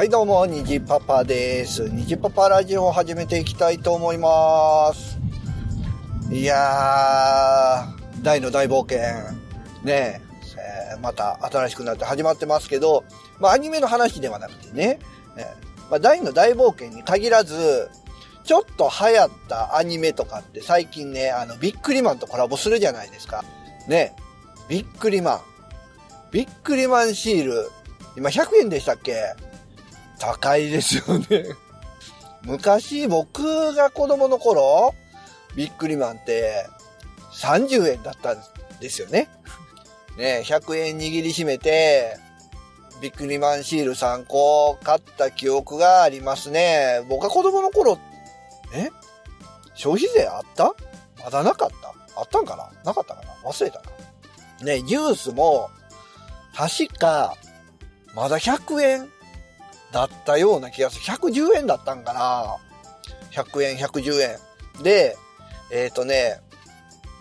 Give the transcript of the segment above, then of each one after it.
はい、どうも、にじパパです。にじパパラジオを始めていきたいと思います。いやー、大の大冒険、ねえ、えーまた新しくなって始まってますけど、まあ、アニメの話ではなくてね、えーまあ、大の大冒険に限らず、ちょっと流行ったアニメとかって最近ね、あの、ビックリマンとコラボするじゃないですか。ね、ビックリマン。ビックリマンシール、今100円でしたっけ？高いですよね。昔僕が子供の頃、ビックリマンって30円だったんですよね。ね100円握りしめて、ビックリマンシール3個買った記憶がありますね。僕が子供の頃、え？消費税あった？まだなかった？あったんかな？なかったかな？忘れたな。ねジュースも、確か、まだ100円だったような気がする。110円だったんかな ?100 円、110円。で、えっ、とね、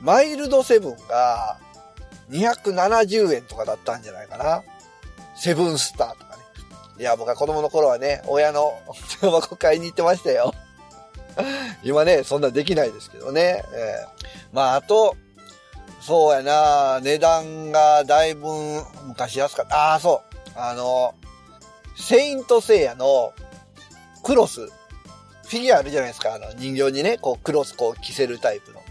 マイルドセブンが270円とかだったんじゃないかな。セブンスターとかね。いや、僕は子供の頃はね、親のタバコ買いに行ってましたよ。今ね、そんなできないですけどね。えーまあ、あと、そうやな、値段がだいぶ昔安かった。ああ、そう。あの、セイントセイヤのクロス、フィギュアあるじゃないですか。あの人形にね、こうクロスこう着せるタイプの。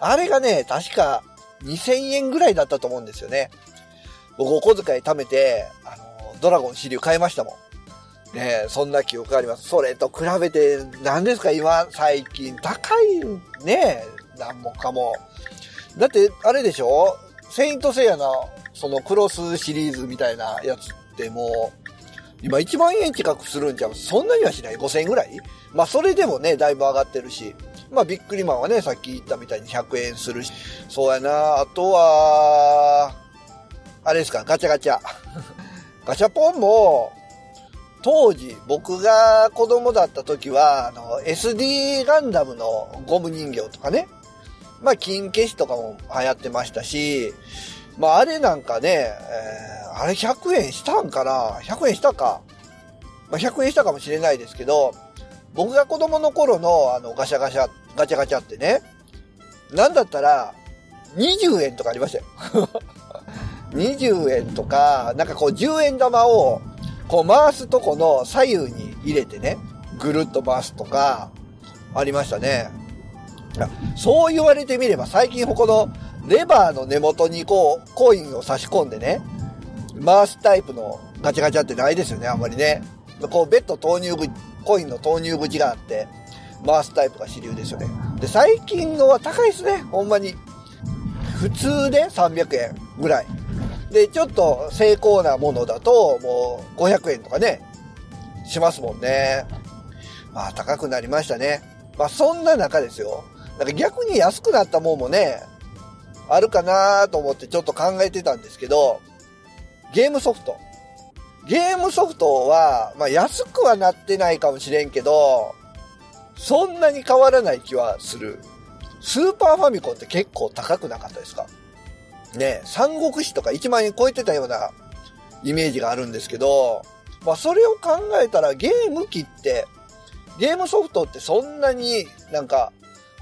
あれがね、確か2000円ぐらいだったと思うんですよね。僕お小遣い貯めて、あの、ドラゴン支流買いましたもん。ねそんな記憶あります。それと比べて、何ですか今、最近、高いねなんもかも。だって、あれでしょ？セイントセイヤの、そのクロスシリーズみたいなやつってもう、今1万円近くするんじゃ。そんなにはしない ?5000 円ぐらい？まあそれでもね、だいぶ上がってるし。まあビックリマンはね、さっき言ったみたいに100円するし。そうやな。あとは、あれですか、ガチャガチャ。ガチャポンも、当時、僕が子供だった時は、あの、SD ガンダムのゴム人形とかね。まあ、金消しとかも流行ってましたし、まあ、あれなんかね、えーあれ100円したんかな ?100 円したか。まあ、100円したかもしれないですけど、僕が子供の頃のあのガシャガシャ、ガチャガチャってね、なんだったら、20円とかありましたよ。20円とか、なんかこう10円玉を、こう回すとこの左右に入れてね、ぐるっと回すとか、ありましたね。そう言われてみれば最近このレバーの根元にこうコインを差し込んでね、回すタイプのガチャガチャってないですよね、あんまりね。こうベッド投入口、コインの投入口があって、回すタイプが主流ですよね。で、最近のは高いですね、ほんまに。普通で300円ぐらい。で、ちょっと成功なものだと、もう500円とかね、しますもんね。まあ高くなりましたね。まあそんな中ですよ。なんか逆に安くなったもんもね、あるかなと思ってちょっと考えてたんですけど、ゲームソフト。ゲームソフトは、まあ安くはなってないかもしれんけど、そんなに変わらない気はする。スーパーファミコンって結構高くなかったですか？ね三国志とか1万円超えてたようなイメージがあるんですけど、まあそれを考えたらゲーム機って、ゲームソフトってそんなになんか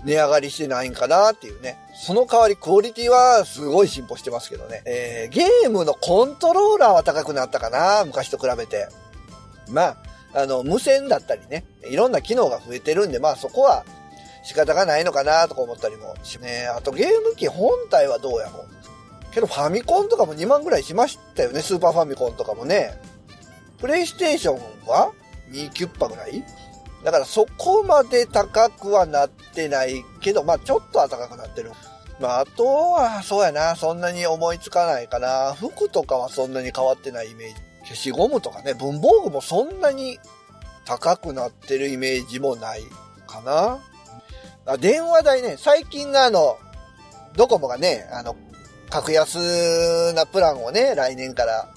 値上がりしてないんかなっていうね。その代わりクオリティはすごい進歩してますけどね。えー、ゲームのコントローラーは高くなったかな昔と比べて。まあ、あの、無線だったりね、いろんな機能が増えてるんで、まあそこは仕方がないのかなとか思ったりもしね。あとゲーム機本体はどうやろう。けどファミコンとかも2万ぐらいしましたよね。スーパーファミコンとかもね。プレイステーションは2キュッパぐらいだからそこまで高くはなってないけど、まあちょっとは高くなってる。まああとは、そうやな、そんなに思いつかないかな。服とかはそんなに変わってないイメージ。消しゴムとかね、文房具もそんなに高くなってるイメージもないかな。あ電話代ね、最近のあの、ドコモがね、あの、格安なプランをね、来年から、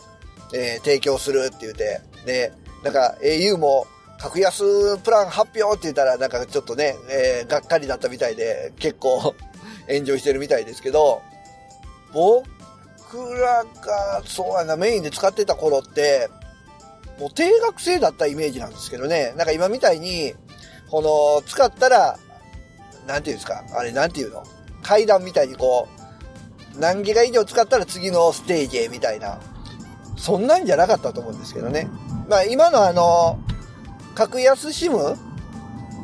えー提供するって言って、で、なんか au も格安プラン発表って言ったらなんかちょっとね、えーがっかりだったみたいで、結構エンジョイしてるみたいですけど、僕らが、そうやな、メインで使ってた頃って、もう定額制だったイメージなんですけどね。なんか今みたいに、この、使ったら、なんていうんですか、あれなんていうの？階段みたいにこう、何ギガ以上使ったら次のステージへみたいな、そんなんじゃなかったと思うんですけどね。まあ今のあの、格安シム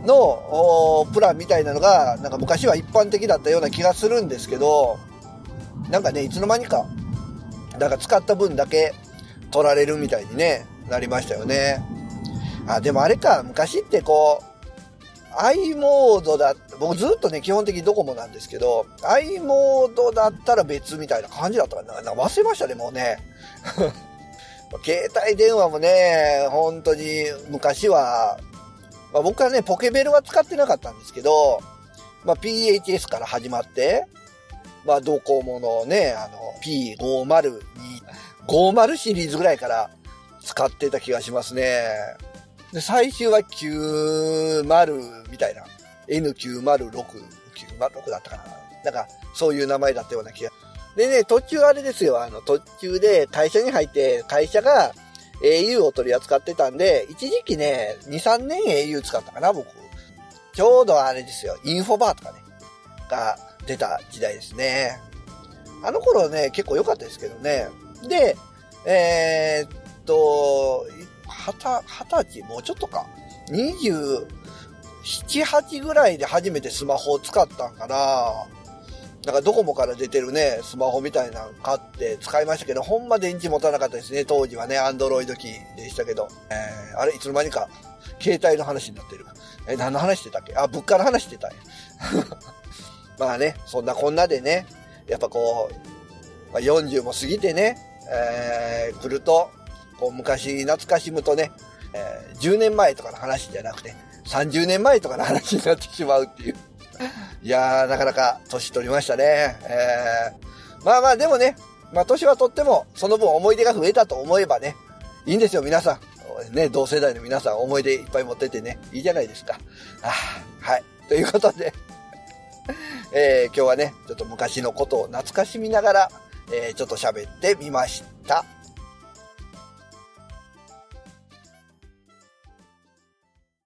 のプランみたいなのが、なんか昔は一般的だったような気がするんですけど、なんかね、いつの間にか、なんか使った分だけ取られるみたいにね、なりましたよね。あ、でもあれか、昔ってこう、i モードだ、僕ずっとね、基本的にドコモなんですけど、i モードだったら別みたいな感じだったかな。な忘れましたね、もうね。携帯電話もね、本当に昔は、まあ、僕はね、ポケベルは使ってなかったんですけど、まあ、PHS から始まって、まあ、ドコモのね、あの、P502、50シリーズぐらいから使ってた気がしますね。で、最終は90みたいな。N906、906だったかな。なんか、そういう名前だったような気が。でね、途中あれですよ、あの、途中で会社に入って、会社が au を取り扱ってたんで、一時期ね、2、3年 au 使ったかな、僕。ちょうどあれですよ、インフォバーとかね、が出た時代ですね。あの頃ね、結構良かったですけどね。で、えー、っと、はた、二十歳、もうちょっとか。27、8ぐらいで初めてスマホを使ったんかな。なんかドコモから出てるね、スマホみたいなの買って使いましたけど、ほんま電池持たなかったですね。当時はね、アンドロイド機でしたけど。えー、あれ、いつの間にか、携帯の話になってる。え、何の話してたっけ？あ、物価の話してたんや。まあね、そんなこんなでね、やっぱこう、まあ、40も過ぎてね、えー、来ると、こう昔懐かしむとね、えー、10年前とかの話じゃなくて、30年前とかの話になってしまうっていう。いやー、なかなか年取りましたね。えー、まあまあでもね、まあ年はとっても、その分思い出が増えたと思えばね、いいんですよ、皆さん。ね、同世代の皆さん思い出いっぱい持っててね、いいじゃないですか。あはい。ということでえー、今日はね、ちょっと昔のことを懐かしみながら、えー、ちょっと喋ってみました。